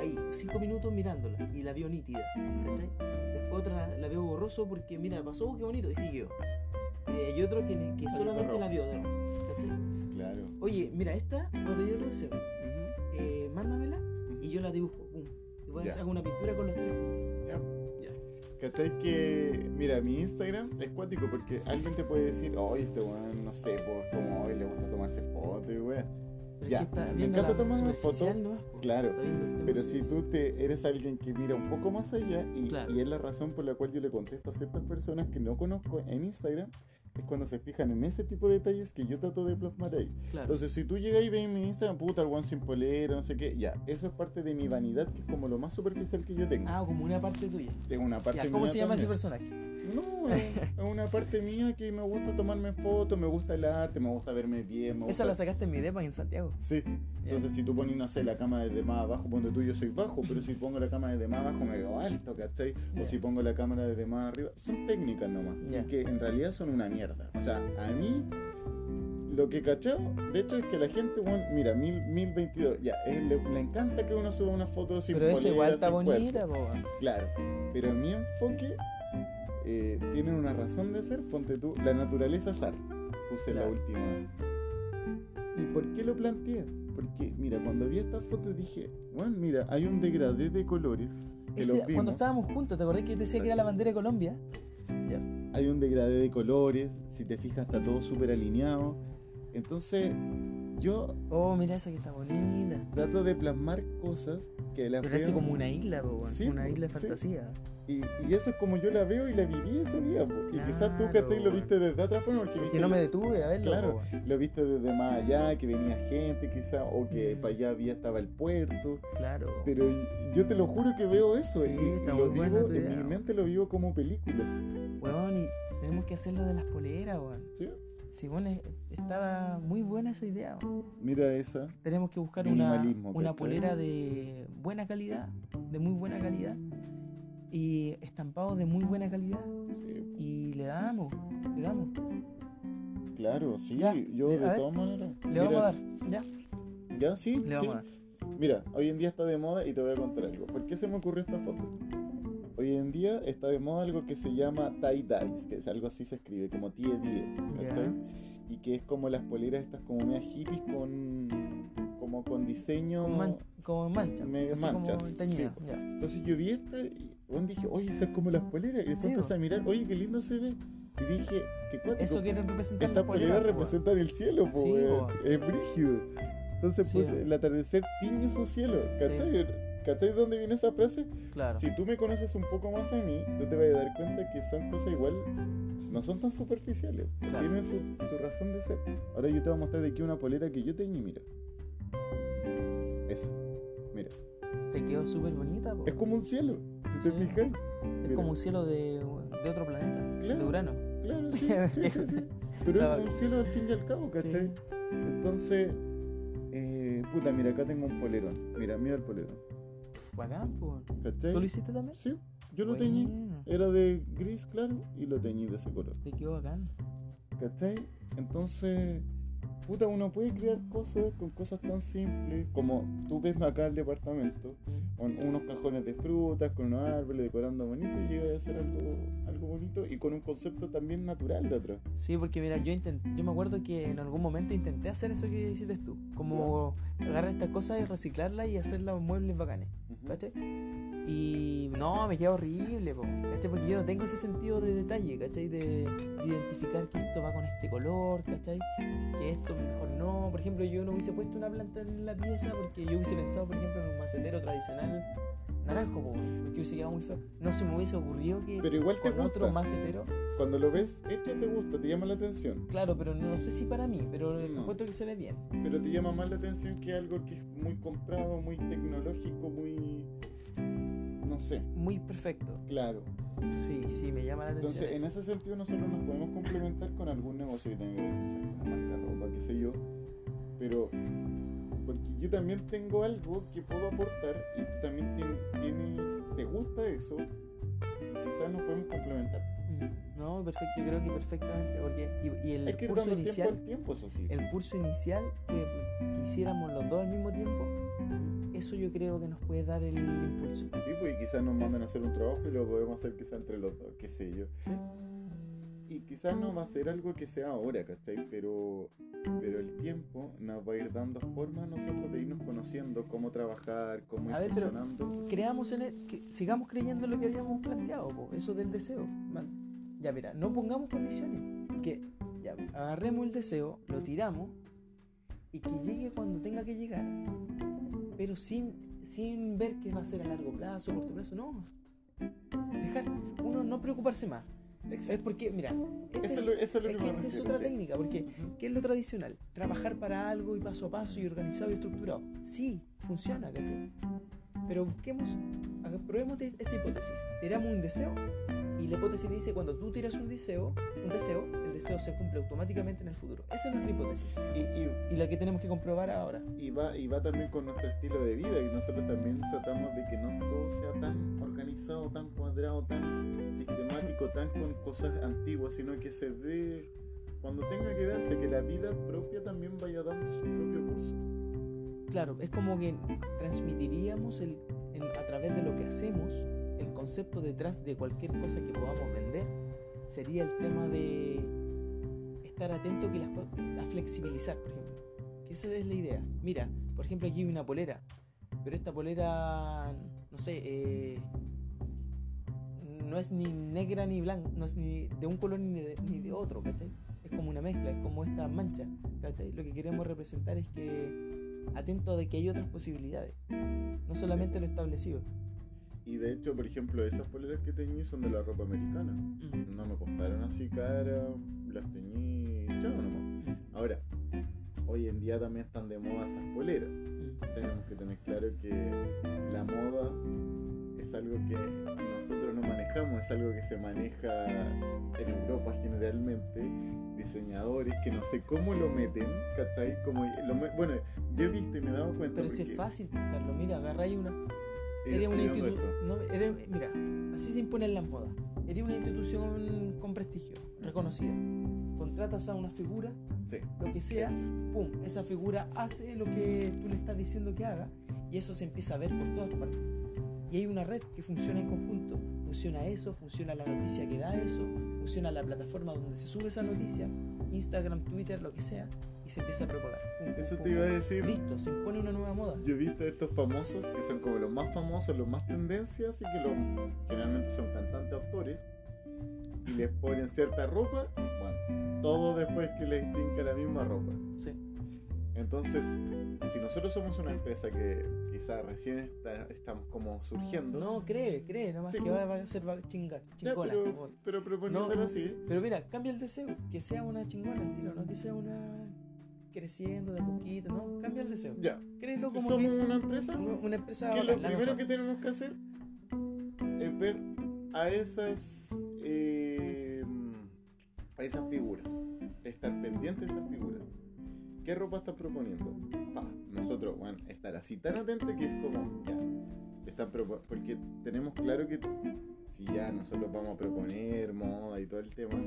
Speaker 1: ahí, cinco minutos mirándola y la vio nítida. ¿Cachai? Después otra la vio borroso porque, mira, pasó, qué bonito, y siguió. Y hay otro que, que solamente la vio ¿cachai?
Speaker 2: Claro.
Speaker 1: Oye, mira, esta voy a pedir deseo.
Speaker 2: Ujú.
Speaker 1: Eh, mándamela y yo la dibujo. Pum. Y voy a hacer una pintura con los tres.
Speaker 2: ¿Cachai que, mira, mi Instagram es cuático porque alguien te puede decir, oye, este weón, no sé, pues como hoy le gusta tomarse fotos y weón.
Speaker 1: Pero
Speaker 2: Ya,
Speaker 1: es que está
Speaker 2: me encanta tomarme fotos.
Speaker 1: po.
Speaker 2: Claro. Pero si tú te, eres alguien que mira un poco más allá y,
Speaker 1: Claro.
Speaker 2: y es la razón por la cual yo le contesto a ciertas personas que no conozco en Instagram, es cuando se fijan en ese tipo de detalles que yo trato de plasmar ahí.
Speaker 1: Claro.
Speaker 2: Entonces, si tú llegas y ves en mi Instagram, puta, el one sin polera, no sé qué, ya, eso es parte de mi vanidad, que es como lo más superficial que yo tengo.
Speaker 1: Ah, como una parte tuya.
Speaker 2: Tengo una parte
Speaker 1: Ya, ¿Cómo
Speaker 2: mía
Speaker 1: se llama ese personaje?
Speaker 2: No, es una parte mía que me gusta tomarme fotos, me gusta el arte, me gusta verme bien. Me
Speaker 1: Esa
Speaker 2: gusta...
Speaker 1: la sacaste en mi depa en Santiago.
Speaker 2: Sí, entonces si tú pones, no sé, la cámara desde más abajo, ponte tú, yo soy bajo, pero si pongo la cámara desde más abajo me veo alto, ¿cachai?
Speaker 1: Ya.
Speaker 2: O si pongo la cámara desde más arriba, son técnicas nomás,
Speaker 1: Ya.
Speaker 2: y que en realidad son una mierda. O sea, a mí, lo que cachado, de hecho, es que la gente, bueno, mira, mil, 1022, ya, eh, le, le encanta que uno suba una foto sin
Speaker 1: Pero esa igual está bonita, po.
Speaker 2: Claro, pero mi enfoque eh, tiene una razón de ser, ponte tú, la naturaleza arte, puse la
Speaker 1: Claro.
Speaker 2: última. ¿Y por qué lo planteé? Porque, mira, cuando vi esta foto dije, bueno, mira, hay un degradé de colores que
Speaker 1: Ese-
Speaker 2: los vimos.
Speaker 1: cuando estábamos juntos, ¿te acordás que yo decía que era la bandera de Colombia? Ya.
Speaker 2: Hay un degradé de colores, si te fijas está todo súper alineado. Entonces, yo
Speaker 1: Oh, mira esa que está bonita.
Speaker 2: trato de plasmar cosas que las veo
Speaker 1: hace como una isla, po.
Speaker 2: Sí,
Speaker 1: una isla de
Speaker 2: sí.
Speaker 1: fantasía.
Speaker 2: y, y eso es como yo la veo y la viví ese día. po. Y quizás tú, ¿cachai? Lo viste desde otra forma. Porque
Speaker 1: Que no me detuve a verlo,
Speaker 2: Claro,
Speaker 1: po,
Speaker 2: lo viste desde más allá, que venía gente quizás, o que
Speaker 1: Mm.
Speaker 2: para allá había estaba el puerto.
Speaker 1: Claro.
Speaker 2: Pero yo te lo juro que veo eso
Speaker 1: Sí,
Speaker 2: y, y
Speaker 1: está
Speaker 2: lo vivo, en mi mente lo vivo como películas.
Speaker 1: Weón, y tenemos que hacer lo de las poleras, weón.
Speaker 2: ¿sí?
Speaker 1: Si bueno, es- está muy buena esa idea.
Speaker 2: Mira esa.
Speaker 1: Tenemos que buscar una, una polera de buena calidad, de muy buena calidad, y estampado de muy buena calidad,
Speaker 2: Sí,
Speaker 1: y le damos, le damos.
Speaker 2: claro, sí,
Speaker 1: Ya,
Speaker 2: yo de todas maneras.
Speaker 1: Le vamos
Speaker 2: Mira,
Speaker 1: a dar, ya,
Speaker 2: ¿Ya? Sí,
Speaker 1: le
Speaker 2: sí.
Speaker 1: vamos a dar.
Speaker 2: Mira, hoy en día está de moda y te voy a contar algo. ¿Por qué se me ocurrió esta foto? Hoy en día está de moda algo que se llama tie-dyes, que es algo así se escribe, como tie-dye, ¿cachai?
Speaker 1: Ya.
Speaker 2: Y que es como las poleras estas como medias hippies con como con diseño...
Speaker 1: Con, man- con mancha,
Speaker 2: manchas,
Speaker 1: como teñida,
Speaker 2: sí.
Speaker 1: ya.
Speaker 2: Entonces yo vi esto y dije, oye, esa es como las poleras. Y después
Speaker 1: Sí,
Speaker 2: empecé a mirar, oye, qué lindo se ve. Y dije, qué cuático.
Speaker 1: Eso quieren representar
Speaker 2: Estas poleras
Speaker 1: po,
Speaker 2: representan el cielo, po,
Speaker 1: Sí, bo.
Speaker 2: Es brígido. Entonces
Speaker 1: bo.
Speaker 2: el atardecer tiñe su cielo. ¿Cachai? ¿Cachai de dónde viene esa frase?
Speaker 1: Claro.
Speaker 2: Si tú me conoces un poco más a mí, tú te vas a dar cuenta que son cosas igual, no son tan superficiales.
Speaker 1: Claro.
Speaker 2: Tienen su, su razón de ser. Ahora yo te voy a mostrar aquí una polera que yo teñí, mira. Esa. Mira.
Speaker 1: Te quedó súper bonita, po.
Speaker 2: Es como un cielo, si te fijas.
Speaker 1: Es
Speaker 2: mira.
Speaker 1: como un cielo de, de otro planeta,
Speaker 2: Claro.
Speaker 1: de Urano.
Speaker 2: Claro, sí, sí, sí, sí. Pero
Speaker 1: Claro.
Speaker 2: es un cielo al fin y al cabo, ¿cachai? Entonces, eh, puta, mira, acá tengo un polerón. Mira, mira el polerón.
Speaker 1: Bacán, po.
Speaker 2: ¿Cachai?
Speaker 1: ¿Tú lo hiciste también?
Speaker 2: Sí, yo lo teñí.
Speaker 1: Bueno,
Speaker 2: Era de gris claro y lo teñí de ese color.
Speaker 1: Te quedó bacán.
Speaker 2: ¿Cachai? Entonces, puta, uno puede crear cosas con cosas tan simples como tú ves acá el departamento, con unos cajones de frutas, con unos árboles decorando bonito y llega a ser algo, algo bonito y con un concepto también natural de atrás.
Speaker 1: Sí, porque mira, yo intent- yo me acuerdo que en algún momento intenté hacer eso que hiciste tú. Como agarrar estas cosas y reciclarlas y hacerlas muebles bacanes. ¿Cachai? Y no, me queda horrible, po, ¿cachai? Porque yo no tengo ese sentido de detalle, ¿cachai? De identificar que esto va con este color, ¿cachai? Que esto mejor no. Por ejemplo, yo no hubiese puesto una planta en la pieza porque yo hubiese pensado, por ejemplo, en un macetero tradicional naranjo, po, porque hubiese quedado muy feo. No se me hubiese ocurrido que
Speaker 2: Pero igual
Speaker 1: con otro
Speaker 2: gusta.
Speaker 1: macetero.
Speaker 2: Cuando lo ves hecho te gusta, te llama la atención.
Speaker 1: Claro, pero no sé si para mí, pero
Speaker 2: No.
Speaker 1: encuentro que se ve bien.
Speaker 2: Pero te llama más la atención que algo que es muy comprado, muy tecnológico, muy... No sé,
Speaker 1: Muy perfecto.
Speaker 2: claro.
Speaker 1: Sí, sí, me llama la atención.
Speaker 2: Entonces, en
Speaker 1: eso.
Speaker 2: ese sentido nosotros nos podemos complementar con algún negocio que tenga que ver con una marca ropa, qué sé yo. Pero, porque yo también tengo algo que puedo aportar y tú también tien- tienes, te gusta eso, quizás nos podemos complementar.
Speaker 1: Mm, No, perfecto, yo creo que perfectamente, porque y, y el
Speaker 2: que
Speaker 1: curso
Speaker 2: tiempo
Speaker 1: inicial,
Speaker 2: al tiempo, eso sí.
Speaker 1: el curso inicial que quisiéramos los dos al mismo tiempo, eso yo creo que nos puede dar el impulso.
Speaker 2: Sí, pues y quizás nos mandan a hacer un trabajo y lo podemos hacer quizás entre los dos, qué sé yo.
Speaker 1: ¿sí?
Speaker 2: Y quizás no va a ser algo que sea ahora, ¿cachai? Pero, pero el tiempo nos va a ir dando forma a nosotros de irnos conociendo cómo trabajar, cómo ir
Speaker 1: A ver, pero-
Speaker 2: funcionando.
Speaker 1: Creamos en el, que sigamos creyendo en lo que habíamos planteado, po, eso del deseo. man. Ya mira, no pongamos condiciones, que ya agarremos el deseo, lo tiramos y que llegue cuando tenga que llegar, pero sin, sin ver que va a ser a largo plazo, corto plazo, no. Dejar, uno no preocuparse más. Es porque, mira, este
Speaker 2: Eso
Speaker 1: es,
Speaker 2: lo- eso es lo
Speaker 1: es
Speaker 2: que
Speaker 1: que es otra
Speaker 2: sí.
Speaker 1: técnica, porque. ¿qué es lo tradicional? Trabajar para algo y paso a paso y organizado y estructurado. Sí, funciona, ¿cachai? Pero busquemos, probemos te- esta hipótesis. Tiramos un deseo y la hipótesis dice cuando tú tiras un deseo, un deseo, el deseo se cumple automáticamente en el futuro. Esa es nuestra hipótesis
Speaker 2: Y, y-
Speaker 1: y la que tenemos que comprobar ahora.
Speaker 2: y va, y va también con nuestro estilo de vida y nosotros también tratamos de que no todo sea tan tan cuadrado, tan sistemático, tan con cosas antiguas, sino que se dé cuando tenga que darse, que la vida propia también vaya dando su propio curso.
Speaker 1: Claro, es como que transmitiríamos el, a través de lo que hacemos el concepto detrás de cualquier cosa que podamos vender. Sería el tema de estar atento que las a flexibilizar, por ejemplo. Que esa es la idea. Mira, por ejemplo, aquí hay una polera, pero esta polera, no sé, eh, no es ni negra ni blanca, no es ni de un color ni de, ni de otro, ¿cachai? es como una mezcla, es como esta mancha. ¿cachai? Lo que queremos representar es que atento de que hay otras posibilidades, no solamente lo establecido.
Speaker 2: Y de hecho, por ejemplo, esas poleras que teñí son de la ropa americana.
Speaker 1: Mm.
Speaker 2: No me costaron así cara, las teñí chao nomás. Ahora, hoy en día también están de moda esas poleras.
Speaker 1: Mm.
Speaker 2: Tenemos que tener claro que la moda es algo que nosotros no manejamos, es algo que se maneja en Europa generalmente, diseñadores que no sé cómo lo meten, ¿cachai? Como lo me- bueno, yo he visto y me he dado cuenta.
Speaker 1: Pero si es fácil, Carlos, mira, agarráis una... Eres una
Speaker 2: esto.
Speaker 1: No, mira, así se imponen las modas. Eres una institución con prestigio, reconocida. Contratas a una figura,
Speaker 2: Sí.
Speaker 1: lo que sea,
Speaker 2: Eso.
Speaker 1: pum, esa figura hace lo que tú le estás diciendo que haga y eso se empieza a ver por todas partes. Y hay una red que funciona en conjunto. Funciona eso, funciona la noticia que da eso, funciona la plataforma donde se sube esa noticia, Instagram, Twitter, lo que sea, y se empieza a propagar. Pum, pum,
Speaker 2: Eso
Speaker 1: pum,
Speaker 2: te iba a decir.
Speaker 1: Listo, se impone una nueva moda.
Speaker 2: Yo he visto estos famosos que son como los más famosos, los más tendencias y que los, generalmente son cantantes, autores y les ponen cierta ropa, bueno, todo después que les tinca la misma ropa.
Speaker 1: Sí.
Speaker 2: Entonces, si nosotros somos una empresa que quizás recién está- estamos como surgiendo,
Speaker 1: No, cree, cree, nomás
Speaker 2: Sí,
Speaker 1: que va, va a ser va- chinga,
Speaker 2: ya,
Speaker 1: chingona.
Speaker 2: pero,
Speaker 1: como-
Speaker 2: pero proponiéndolo
Speaker 1: No.
Speaker 2: así,
Speaker 1: Pero mira, cambia el deseo, que sea una chingona el tiro, no que sea una creciendo de poquito, no, cambia el deseo.
Speaker 2: ya,
Speaker 1: Créelo como
Speaker 2: somos
Speaker 1: que
Speaker 2: una empresa,
Speaker 1: una, una empresa
Speaker 2: que lo primero
Speaker 1: mejor.
Speaker 2: que tenemos que hacer es ver a esas eh, a esas figuras estar pendiente de esas figuras qué ropa estás proponiendo Pa, nosotros bueno estar así tan atento que es como ya están porque tenemos claro que si ya nosotros vamos a proponer moda y todo el tema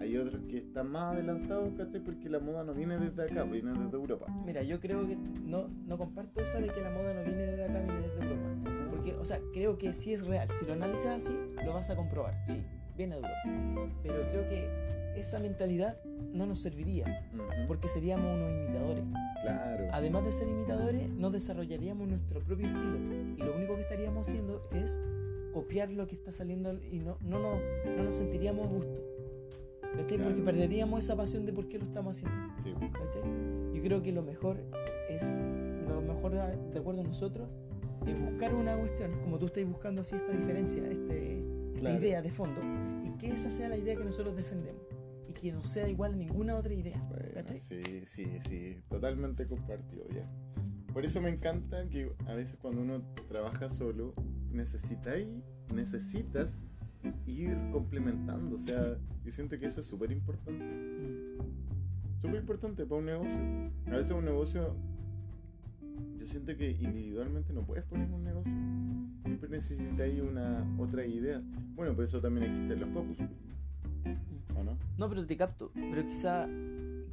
Speaker 2: hay otros que están más adelantados ¿cachai? porque la moda no viene desde acá viene desde Europa
Speaker 1: Mira, yo creo que no, no comparto esa de que la moda no viene desde acá, viene desde Europa. Porque, o sea, creo que sí es real. Si lo analizas así, lo vas a comprobar. Sí, viene de Europa. Pero creo que esa mentalidad no nos serviría. Porque seríamos unos imitadores.
Speaker 2: claro
Speaker 1: Además de ser imitadores, no desarrollaríamos nuestro propio estilo. Y lo único que estaríamos haciendo es copiar lo que está saliendo y no, no, nos, no nos sentiríamos a gusto. ¿Cachai?
Speaker 2: Claro.
Speaker 1: Porque perderíamos esa pasión de por qué lo estamos haciendo.
Speaker 2: sí.
Speaker 1: ¿cachai? Yo creo que lo mejor es, lo mejor a- de acuerdo a nosotros, es buscar una cuestión, como tú estás buscando así esta diferencia, este, esta
Speaker 2: Claro.
Speaker 1: idea de fondo, y que esa sea la idea que nosotros defendemos, que no sea igual a ninguna otra idea.
Speaker 2: Bueno, sí, sí, sí, totalmente compartido ya. Por eso me encanta que a veces cuando uno trabaja solo, necesitáis, necesitas ir complementando. O sea, yo siento que eso es súper importante.
Speaker 1: Mm.
Speaker 2: Súper importante para un negocio. A veces un negocio, yo siento que individualmente no puedes poner un negocio. Siempre necesitáis una otra idea. Bueno, por eso también existen los focus. ¿O no?
Speaker 1: Pero te capto. Pero quizá,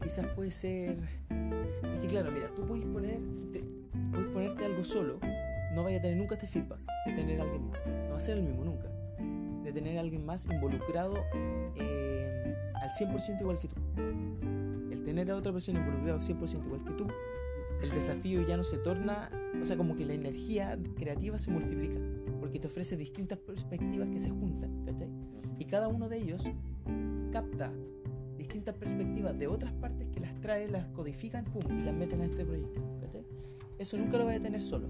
Speaker 1: quizás puede ser. Es que claro, mira, tú puedes ponerte, puedes ponerte algo solo, no vaya a tener nunca este feedback de tener a alguien más. No va a ser el mismo nunca. De tener a alguien más involucrado eh, al 100% igual que tú. El tener a otra persona involucrado 100% igual que tú, el desafío ya no se torna, o sea, como que la energía creativa se multiplica, porque te ofrece distintas perspectivas que se juntan, ¿cachai? Y cada uno de ellos capta distintas perspectivas de otras partes que las trae, las codifican, pum, y las meten a este proyecto. ¿cachai? Eso nunca lo voy a tener solo,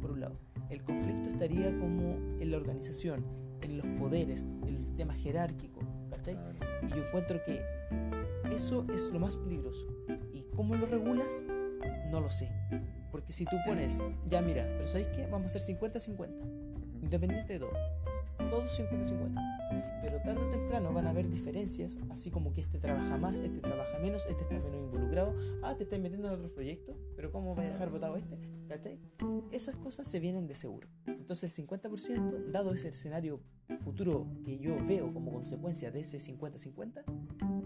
Speaker 1: por un lado. El conflicto estaría como en la organización, en los poderes, en el tema jerárquico, ¿cachai? Y yo encuentro que eso es lo más peligroso. ¿Y cómo lo regulas? No lo sé. Porque si tú pones, ya mira, pero ¿sabéis qué? Vamos a hacer 50-50
Speaker 2: Ujú.
Speaker 1: independiente de todo. Todos 50-50. Pero tarde o temprano van a haber diferencias, así como que este trabaja más, este trabaja menos, este está menos involucrado. Ah, te estás metiendo en otros proyectos, pero ¿cómo vas a dejar votado este? ¿Cachai? Esas cosas se vienen de seguro. Entonces el 50%, dado ese escenario futuro que yo veo como consecuencia de ese 50-50,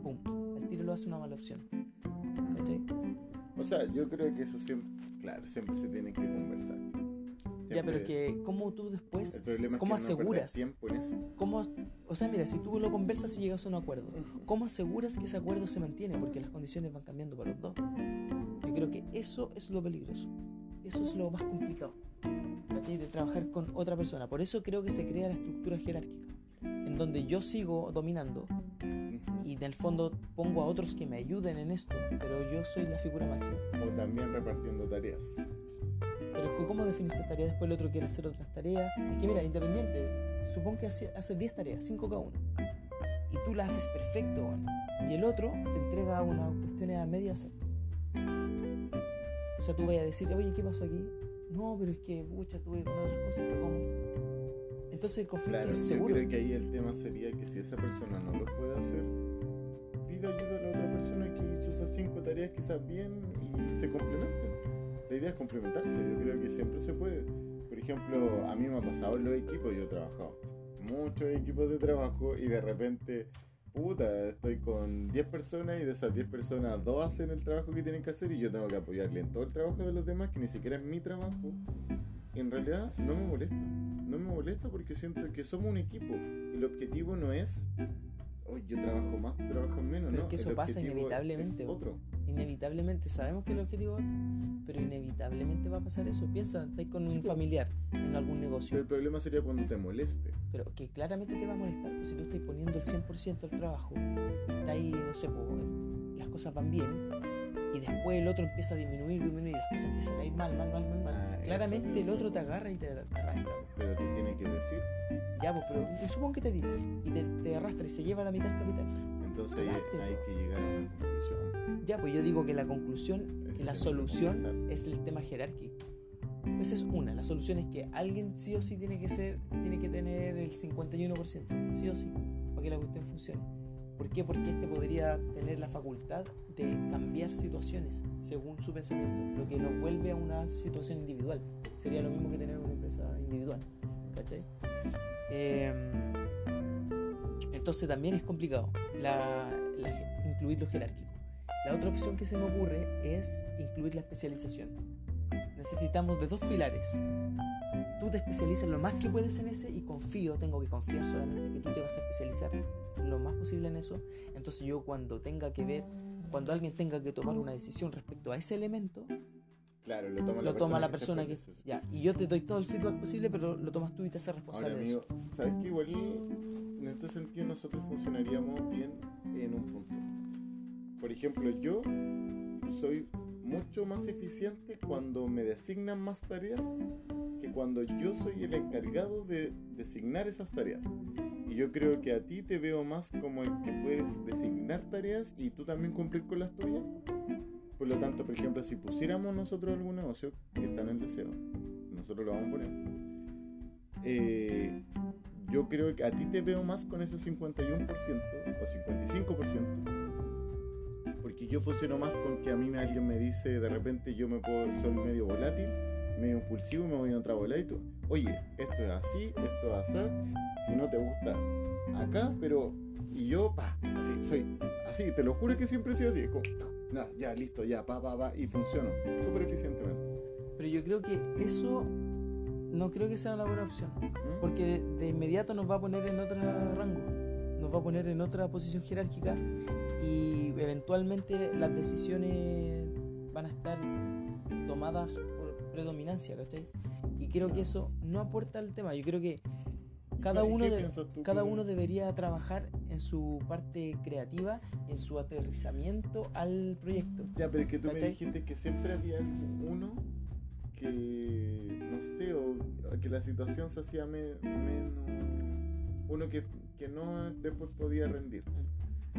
Speaker 1: ¡pum! Al tiro lo hace una mala opción. ¿Cachai?
Speaker 2: O sea, yo creo que eso siempre, claro, siempre se tiene que conversar.
Speaker 1: Ya, pero
Speaker 2: Siempre-
Speaker 1: que, ¿cómo tú después
Speaker 2: El
Speaker 1: ¿cómo
Speaker 2: que no
Speaker 1: aseguras?
Speaker 2: tiempo en eso.
Speaker 1: ¿Cómo, o sea, mira, si tú lo conversas y llegas a un acuerdo, ¿cómo aseguras que ese acuerdo se mantiene? Porque las condiciones van cambiando para los dos. Yo creo que eso es lo peligroso. Eso es lo más complicado. ¿cachai? De trabajar con otra persona. Por eso creo que se crea la estructura jerárquica. En donde yo sigo dominando y en el fondo pongo a otros que me ayuden en esto, pero yo soy la figura máxima.
Speaker 2: O también repartiendo tareas.
Speaker 1: Pero ¿cómo definís esta tarea? Después el otro quiere hacer otras tareas. Es que mira, independiente, supón que hace- haces 10 tareas, 5 cada uno. Y tú las haces perfecto, weón. Y el otro te entrega una cuestión a media hacer. O sea, tú vas a decir, oye, ¿qué pasó aquí? No, pero es que, pucha, tuve con otras cosas, pero ¿cómo? Entonces el conflicto
Speaker 2: Claro,
Speaker 1: es
Speaker 2: yo
Speaker 1: seguro.
Speaker 2: creo que ahí el tema sería que si esa persona no lo puede hacer, pida ayuda a la otra persona que hizo esas cinco tareas quizás bien y se complementen. La idea es complementarse, yo creo que siempre se puede. Por ejemplo, a mí me ha pasado en los equipos, yo he trabajado muchos equipos de trabajo y de repente, puta, estoy con 10 personas y de esas 10 personas, dos hacen el trabajo que tienen que hacer y yo tengo que apoyarle en todo el trabajo de los demás, que ni siquiera es mi trabajo. Y en realidad no me molesta. No me molesta porque siento que somos un equipo y el objetivo no es, hoy yo trabajo más, tú trabajas menos,
Speaker 1: Pero
Speaker 2: ¿no?
Speaker 1: es que eso
Speaker 2: El
Speaker 1: pasa inevitablemente,
Speaker 2: Es otro.
Speaker 1: Inevitablemente, sabemos que el objetivo es otro, pero inevitablemente va a pasar eso. Piensa, estás con
Speaker 2: Sí,
Speaker 1: un familiar en algún
Speaker 2: Pero
Speaker 1: negocio,
Speaker 2: el problema sería cuando te moleste.
Speaker 1: pero que claramente te va a molestar, pues si tú estás poniendo el 100% al trabajo y está ahí, no sé, pues, las cosas van bien y después el otro empieza a disminuir, disminuir y las cosas empiezan a ir mal, mal, mal, mal, mal.
Speaker 2: Ah,
Speaker 1: claramente el otro te agarra y te, te arrastra.
Speaker 2: Pero te tiene que decir.
Speaker 1: Ya, pues, pero supongo que te dice y te, te arrastra y se lleva la mitad del capital.
Speaker 2: Entonces hay,
Speaker 1: Cagaste,
Speaker 2: hay
Speaker 1: po.
Speaker 2: que llegar a una conclusión.
Speaker 1: Ya, pues yo digo que la conclusión,
Speaker 2: Ese
Speaker 1: la solución es el tema jerárquico. Esa es una. La solución es que alguien sí o sí tiene que ser, tiene que tener el 51%, sí o sí, para que la cuestión funcione. ¿Por qué? Porque este podría tener la facultad de cambiar situaciones según su pensamiento, lo que nos vuelve a una situación individual. Sería lo mismo que tener una empresa individual. ¿Cachai? Em, entonces también es complicado la- la- incluir lo jerárquico. La otra opción que se me ocurre es incluir la especialización. Necesitamos de dos pilares. Tú te especializas lo más que puedes en ese y confío, tengo que confiar solamente que tú te vas a especializar lo más posible en eso. Entonces yo cuando tenga que ver, cuando alguien tenga que tomar una decisión respecto a ese elemento,
Speaker 2: Claro, lo toma la
Speaker 1: lo
Speaker 2: persona
Speaker 1: toma la
Speaker 2: se
Speaker 1: persona que...
Speaker 2: especializa.
Speaker 1: Ya, y yo te doy todo el feedback posible, pero lo tomas tú y te haces
Speaker 2: Ahora,
Speaker 1: responsable de
Speaker 2: amigo,
Speaker 1: eso.
Speaker 2: ¿sabes qué? Igual en este sentido nosotros funcionaríamos bien en un punto. Por ejemplo, yo soy mucho más eficiente cuando me designan más tareas que cuando yo soy el encargado de designar esas tareas. Y yo creo que a ti te veo más como el que puedes designar tareas y tú también cumplir con las tuyas. Por lo tanto, por ejemplo, si pusiéramos nosotros algún negocio que está en el deseo, nosotros lo vamos a poner. eh, yo creo que a ti te veo más con ese 51% o 55%. Porque yo funciono más con que a mí alguien me dice, de repente yo me puedo, soy medio volátil, medio impulsivo me voy a otra bola y tú, oye, esto es así, esto es así, si no te gusta acá, pero, y yo, pa, así, soy así, te lo juro que siempre he sido así, como, ya, listo, ya, pa, pa, pa, y funciono súper eficientemente.
Speaker 1: Pero yo creo que eso no creo que sea una buena opción.
Speaker 2: ¿Mm?
Speaker 1: Porque de, de inmediato nos va a poner en otro rango, nos va a poner en otra posición jerárquica y eventualmente las decisiones van a estar tomadas por predominancia, ¿cachai? Y creo que eso no aporta al tema. Yo creo que cada
Speaker 2: ¿Y
Speaker 1: uno, de-
Speaker 2: tú
Speaker 1: cada uno debería trabajar en su parte creativa, en su aterrizamiento al proyecto.
Speaker 2: Ya, pero es que tú me
Speaker 1: ¿Cachai?
Speaker 2: dijiste que siempre había uno que, no sé, o que la situación se hacía me- menos... Uno que, que no después podía rendir.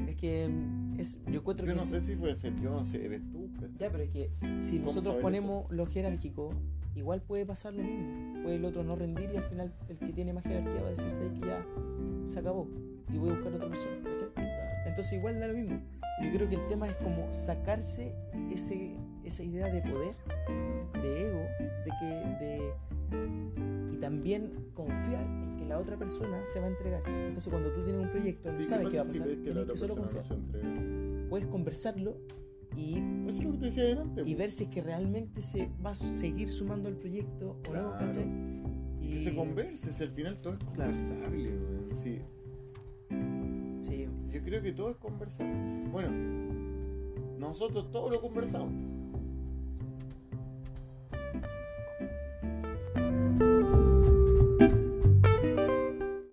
Speaker 1: Es que es, yo encuentro
Speaker 2: Yo
Speaker 1: que
Speaker 2: no
Speaker 1: es-
Speaker 2: sé si puede ser yo, no sé, eres tú. ¿cachai?
Speaker 1: Ya, pero es que si
Speaker 2: ¿Cómo
Speaker 1: nosotros ponemos lo jerárquico, igual puede pasar lo mismo. Puede el otro no rendir y al final el que tiene más jerarquía va a decir "¿Sabes que ya se acabó y voy a buscar otra persona. ¿cachai? Entonces igual da lo mismo. Yo creo que el tema es como sacarse ese, esa idea de poder, de ego, de que de y también confiar en que la otra persona se va a entregar. Entonces cuando tú tienes un proyecto,
Speaker 2: ¿Y
Speaker 1: no sabes qué va a
Speaker 2: pasa si
Speaker 1: pasar,
Speaker 2: ves que
Speaker 1: tienes que solo
Speaker 2: no
Speaker 1: confiar.
Speaker 2: entrega?
Speaker 1: Puedes conversarlo y
Speaker 2: Eso es lo que te decía adelante.
Speaker 1: y ver si es que realmente se va a seguir sumando al proyecto o no,
Speaker 2: Claro.
Speaker 1: ¿cachai? Y
Speaker 2: Que se converse, si al final todo es
Speaker 1: Claro.
Speaker 2: conversable, weón, sí.
Speaker 1: Sí,
Speaker 2: Yo creo que todo es conversable. Bueno, nosotros todo lo conversamos.